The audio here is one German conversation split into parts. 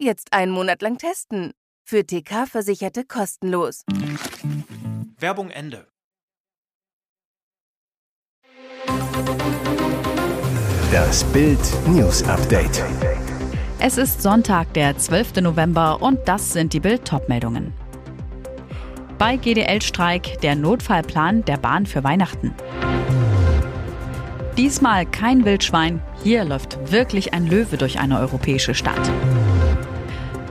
Jetzt einen Monat lang testen. Für TK-Versicherte kostenlos. Werbung Ende. Das Bild News Update. Es ist Sonntag, der 12. November und das sind die Bild meldungen Bei GDL-Streik der Notfallplan der Bahn für Weihnachten. Diesmal kein Wildschwein, hier läuft wirklich ein Löwe durch eine europäische Stadt.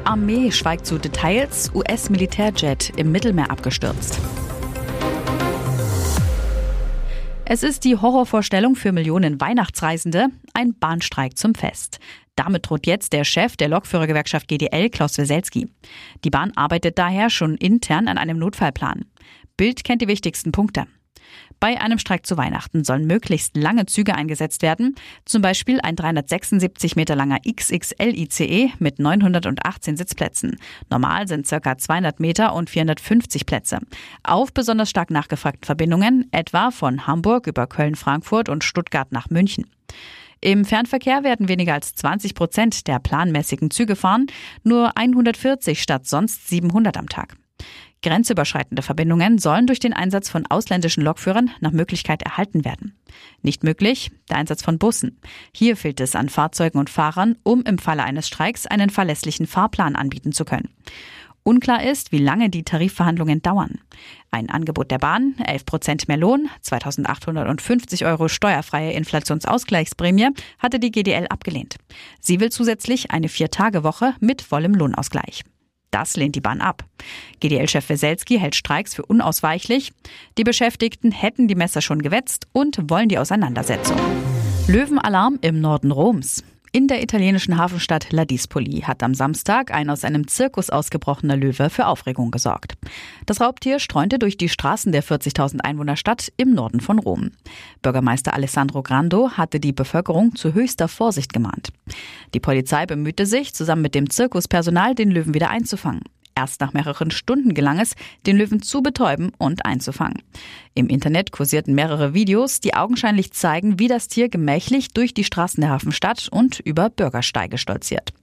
Armee schweigt zu Details, US-Militärjet im Mittelmeer abgestürzt. Es ist die Horrorvorstellung für Millionen Weihnachtsreisende, ein Bahnstreik zum Fest. Damit droht jetzt der Chef der Lokführergewerkschaft GDL, Klaus Weselski. Die Bahn arbeitet daher schon intern an einem Notfallplan. Bild kennt die wichtigsten Punkte. Bei einem Streik zu Weihnachten sollen möglichst lange Züge eingesetzt werden, zum Beispiel ein 376 Meter langer XXL-ICE mit 918 Sitzplätzen. Normal sind ca. 200 Meter und 450 Plätze. Auf besonders stark nachgefragten Verbindungen, etwa von Hamburg über Köln-Frankfurt und Stuttgart nach München. Im Fernverkehr werden weniger als 20 Prozent der planmäßigen Züge fahren, nur 140 statt sonst 700 am Tag. Grenzüberschreitende Verbindungen sollen durch den Einsatz von ausländischen Lokführern nach Möglichkeit erhalten werden. Nicht möglich der Einsatz von Bussen. Hier fehlt es an Fahrzeugen und Fahrern, um im Falle eines Streiks einen verlässlichen Fahrplan anbieten zu können. Unklar ist, wie lange die Tarifverhandlungen dauern. Ein Angebot der Bahn, 11 Prozent mehr Lohn, 2850 Euro steuerfreie Inflationsausgleichsprämie, hatte die GDL abgelehnt. Sie will zusätzlich eine Vier-Tage-Woche mit vollem Lohnausgleich. Das lehnt die Bahn ab. GDL-Chef Weselski hält Streiks für unausweichlich. Die Beschäftigten hätten die Messer schon gewetzt und wollen die Auseinandersetzung. Löwenalarm im Norden Roms. In der italienischen Hafenstadt Ladispoli hat am Samstag ein aus einem Zirkus ausgebrochener Löwe für Aufregung gesorgt. Das Raubtier streunte durch die Straßen der 40.000 Einwohnerstadt im Norden von Rom. Bürgermeister Alessandro Grando hatte die Bevölkerung zu höchster Vorsicht gemahnt. Die Polizei bemühte sich, zusammen mit dem Zirkuspersonal den Löwen wieder einzufangen. Erst nach mehreren Stunden gelang es, den Löwen zu betäuben und einzufangen. Im Internet kursierten mehrere Videos, die augenscheinlich zeigen, wie das Tier gemächlich durch die Straßen der Hafenstadt und über Bürgersteige stolziert.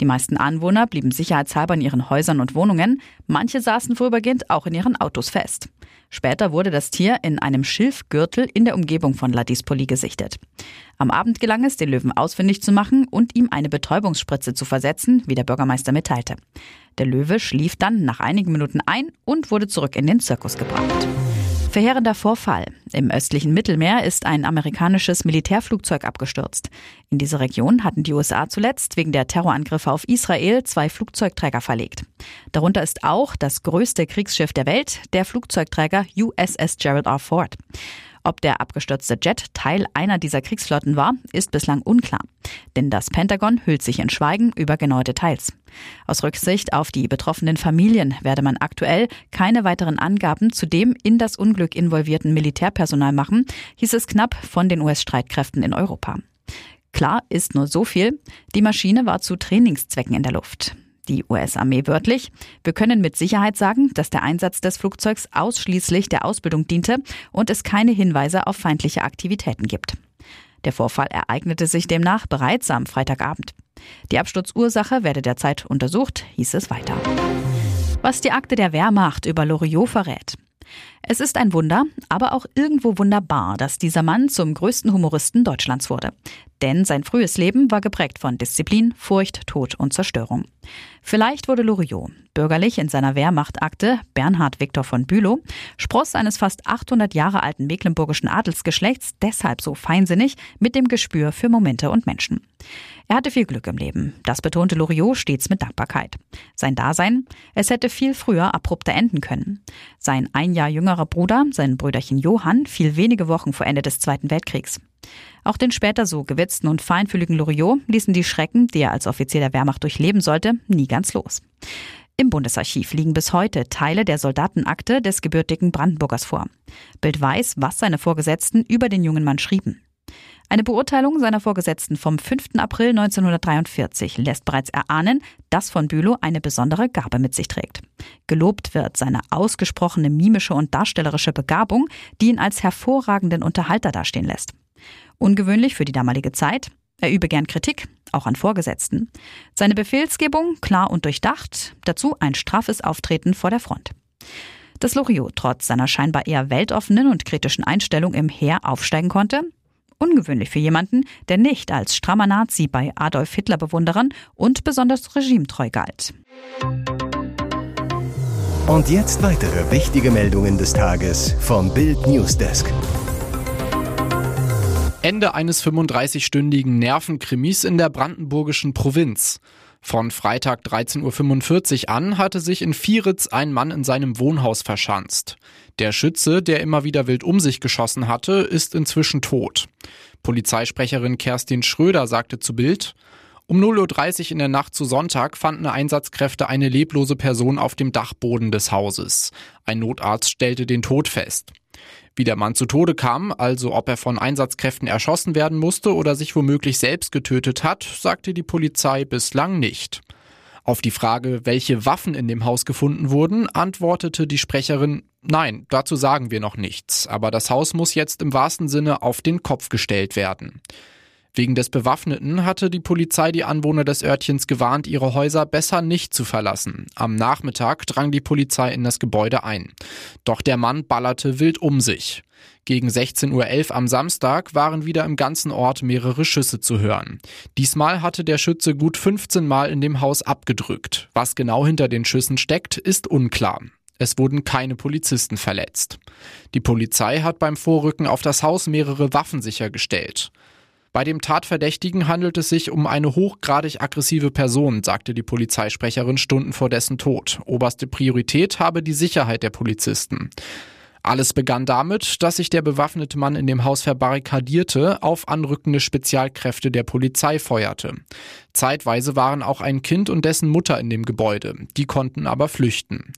Die meisten Anwohner blieben sicherheitshalber in ihren Häusern und Wohnungen, manche saßen vorübergehend auch in ihren Autos fest. Später wurde das Tier in einem Schilfgürtel in der Umgebung von Ladispoli gesichtet. Am Abend gelang es, den Löwen ausfindig zu machen und ihm eine Betäubungsspritze zu versetzen, wie der Bürgermeister mitteilte. Der Löwe schlief dann nach einigen Minuten ein und wurde zurück in den Zirkus gebracht. Verheerender Vorfall. Im östlichen Mittelmeer ist ein amerikanisches Militärflugzeug abgestürzt. In diese Region hatten die USA zuletzt wegen der Terrorangriffe auf Israel zwei Flugzeugträger verlegt. Darunter ist auch das größte Kriegsschiff der Welt, der Flugzeugträger USS Gerald R. Ford. Ob der abgestürzte Jet Teil einer dieser Kriegsflotten war, ist bislang unklar. Denn das Pentagon hüllt sich in Schweigen über genaue Details. Aus Rücksicht auf die betroffenen Familien werde man aktuell keine weiteren Angaben zu dem in das Unglück involvierten Militärpersonal machen, hieß es knapp von den US-Streitkräften in Europa. Klar ist nur so viel, die Maschine war zu Trainingszwecken in der Luft die US-Armee wörtlich. Wir können mit Sicherheit sagen, dass der Einsatz des Flugzeugs ausschließlich der Ausbildung diente und es keine Hinweise auf feindliche Aktivitäten gibt. Der Vorfall ereignete sich demnach bereits am Freitagabend. Die Absturzursache werde derzeit untersucht, hieß es weiter. Was die Akte der Wehrmacht über Loriot verrät. Es ist ein Wunder, aber auch irgendwo wunderbar, dass dieser Mann zum größten Humoristen Deutschlands wurde. Denn sein frühes Leben war geprägt von Disziplin, Furcht, Tod und Zerstörung. Vielleicht wurde Loriot, bürgerlich in seiner Wehrmachtakte Bernhard Viktor von Bülow, Spross eines fast 800 Jahre alten mecklenburgischen Adelsgeschlechts, deshalb so feinsinnig mit dem Gespür für Momente und Menschen. Er hatte viel Glück im Leben. Das betonte Loriot stets mit Dankbarkeit. Sein Dasein, es hätte viel früher abrupter enden können. Sein ein Jahr jüngerer Bruder, sein Brüderchen Johann, fiel wenige Wochen vor Ende des Zweiten Weltkriegs. Auch den später so gewitzten und feinfühligen Loriot ließen die Schrecken, die er als Offizier der Wehrmacht durchleben sollte, nie ganz los. Im Bundesarchiv liegen bis heute Teile der Soldatenakte des gebürtigen Brandenburgers vor. Bild weiß, was seine Vorgesetzten über den jungen Mann schrieben. Eine Beurteilung seiner Vorgesetzten vom 5. April 1943 lässt bereits erahnen, dass von Bülow eine besondere Gabe mit sich trägt. Gelobt wird seine ausgesprochene mimische und darstellerische Begabung, die ihn als hervorragenden Unterhalter dastehen lässt. Ungewöhnlich für die damalige Zeit. Er übe gern Kritik, auch an Vorgesetzten. Seine Befehlsgebung klar und durchdacht, dazu ein straffes Auftreten vor der Front. Dass Loriot trotz seiner scheinbar eher weltoffenen und kritischen Einstellung im Heer aufsteigen konnte, ungewöhnlich für jemanden, der nicht als strammer Nazi bei Adolf Hitler Bewunderern und besonders regimetreu galt. Und jetzt weitere wichtige Meldungen des Tages vom Bild Newsdesk. Ende eines 35-stündigen Nervenkrimis in der brandenburgischen Provinz. Von Freitag 13.45 Uhr an hatte sich in Vieritz ein Mann in seinem Wohnhaus verschanzt. Der Schütze, der immer wieder wild um sich geschossen hatte, ist inzwischen tot. Polizeisprecherin Kerstin Schröder sagte zu Bild, um 0.30 Uhr in der Nacht zu Sonntag fanden Einsatzkräfte eine leblose Person auf dem Dachboden des Hauses. Ein Notarzt stellte den Tod fest. Wie der Mann zu Tode kam, also ob er von Einsatzkräften erschossen werden musste oder sich womöglich selbst getötet hat, sagte die Polizei bislang nicht. Auf die Frage, welche Waffen in dem Haus gefunden wurden, antwortete die Sprecherin, nein, dazu sagen wir noch nichts, aber das Haus muss jetzt im wahrsten Sinne auf den Kopf gestellt werden. Wegen des Bewaffneten hatte die Polizei die Anwohner des Örtchens gewarnt, ihre Häuser besser nicht zu verlassen. Am Nachmittag drang die Polizei in das Gebäude ein. Doch der Mann ballerte wild um sich. Gegen 16.11 Uhr am Samstag waren wieder im ganzen Ort mehrere Schüsse zu hören. Diesmal hatte der Schütze gut 15 Mal in dem Haus abgedrückt. Was genau hinter den Schüssen steckt, ist unklar. Es wurden keine Polizisten verletzt. Die Polizei hat beim Vorrücken auf das Haus mehrere Waffen sichergestellt. Bei dem Tatverdächtigen handelt es sich um eine hochgradig aggressive Person, sagte die Polizeisprecherin Stunden vor dessen Tod. Oberste Priorität habe die Sicherheit der Polizisten. Alles begann damit, dass sich der bewaffnete Mann in dem Haus verbarrikadierte, auf anrückende Spezialkräfte der Polizei feuerte. Zeitweise waren auch ein Kind und dessen Mutter in dem Gebäude, die konnten aber flüchten.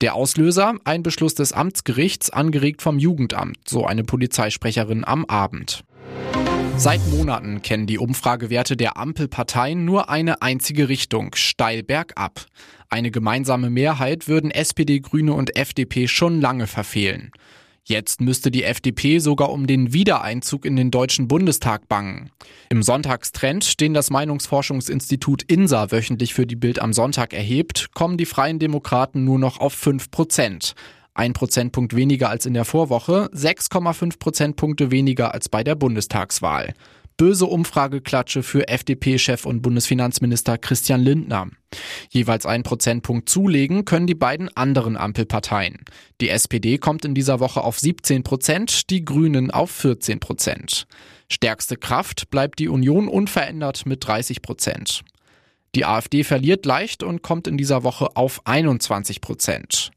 Der Auslöser, ein Beschluss des Amtsgerichts, angeregt vom Jugendamt, so eine Polizeisprecherin am Abend. Seit Monaten kennen die Umfragewerte der Ampelparteien nur eine einzige Richtung, steil bergab. Eine gemeinsame Mehrheit würden SPD, Grüne und FDP schon lange verfehlen. Jetzt müsste die FDP sogar um den Wiedereinzug in den Deutschen Bundestag bangen. Im Sonntagstrend, den das Meinungsforschungsinstitut INSA wöchentlich für die Bild am Sonntag erhebt, kommen die Freien Demokraten nur noch auf 5 Prozent. Ein Prozentpunkt weniger als in der Vorwoche, 6,5 Prozentpunkte weniger als bei der Bundestagswahl. Böse Umfrageklatsche für FDP-Chef und Bundesfinanzminister Christian Lindner. Jeweils einen Prozentpunkt zulegen können die beiden anderen Ampelparteien. Die SPD kommt in dieser Woche auf 17 Prozent, die Grünen auf 14 Prozent. Stärkste Kraft bleibt die Union unverändert mit 30 Prozent. Die AfD verliert leicht und kommt in dieser Woche auf 21 Prozent.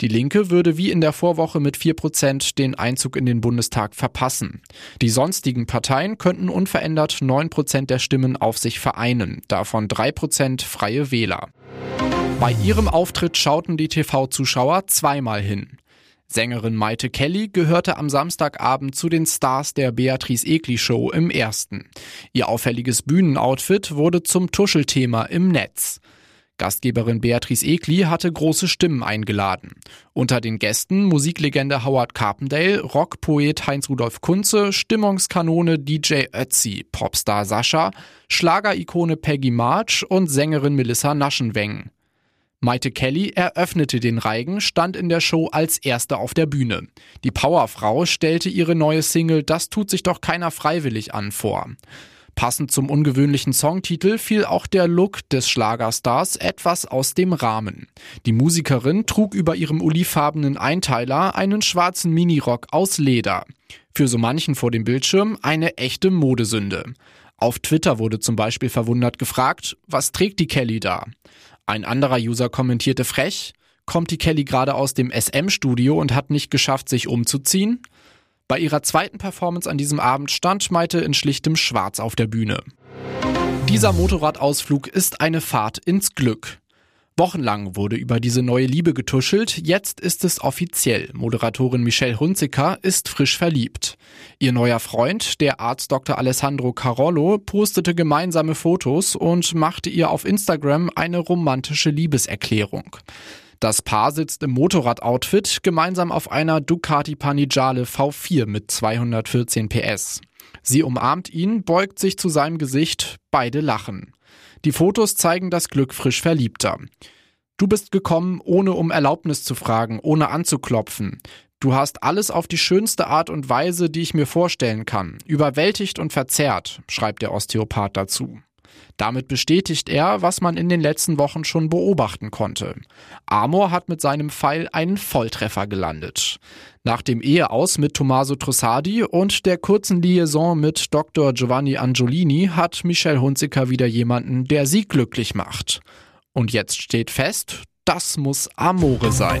Die Linke würde wie in der Vorwoche mit 4% den Einzug in den Bundestag verpassen. Die sonstigen Parteien könnten unverändert 9% der Stimmen auf sich vereinen, davon 3% freie Wähler. Bei ihrem Auftritt schauten die TV-Zuschauer zweimal hin. Sängerin Maite Kelly gehörte am Samstagabend zu den Stars der Beatrice Egli Show im ersten. Ihr auffälliges Bühnenoutfit wurde zum Tuschelthema im Netz. Gastgeberin Beatrice Egli hatte große Stimmen eingeladen. Unter den Gästen Musiklegende Howard Carpendale, Rockpoet Heinz-Rudolf Kunze, Stimmungskanone DJ Ötzi, Popstar Sascha, Schlagerikone Peggy March und Sängerin Melissa Naschenweng. Maite Kelly eröffnete den Reigen, stand in der Show als erste auf der Bühne. Die Powerfrau stellte ihre neue Single Das tut sich doch keiner freiwillig an vor. Passend zum ungewöhnlichen Songtitel fiel auch der Look des Schlagerstars etwas aus dem Rahmen. Die Musikerin trug über ihrem olivfarbenen Einteiler einen schwarzen Minirock aus Leder. Für so manchen vor dem Bildschirm eine echte Modesünde. Auf Twitter wurde zum Beispiel verwundert gefragt, was trägt die Kelly da? Ein anderer User kommentierte frech, kommt die Kelly gerade aus dem SM-Studio und hat nicht geschafft, sich umzuziehen? Bei ihrer zweiten Performance an diesem Abend stand Maite in schlichtem Schwarz auf der Bühne. Dieser Motorradausflug ist eine Fahrt ins Glück. Wochenlang wurde über diese neue Liebe getuschelt, jetzt ist es offiziell. Moderatorin Michelle Hunziker ist frisch verliebt. Ihr neuer Freund, der Arzt Dr. Alessandro Carollo, postete gemeinsame Fotos und machte ihr auf Instagram eine romantische Liebeserklärung. Das Paar sitzt im Motorradoutfit gemeinsam auf einer Ducati Panigale V4 mit 214 PS. Sie umarmt ihn, beugt sich zu seinem Gesicht, beide lachen. Die Fotos zeigen das Glück frisch Verliebter. Du bist gekommen, ohne um Erlaubnis zu fragen, ohne anzuklopfen. Du hast alles auf die schönste Art und Weise, die ich mir vorstellen kann, überwältigt und verzerrt, schreibt der Osteopath dazu. Damit bestätigt er, was man in den letzten Wochen schon beobachten konnte. Amor hat mit seinem Pfeil einen Volltreffer gelandet. Nach dem Eheaus mit Tommaso Trussardi und der kurzen Liaison mit Dr. Giovanni Angiolini hat Michelle Hunziker wieder jemanden, der sie glücklich macht. Und jetzt steht fest, das muss Amore sein.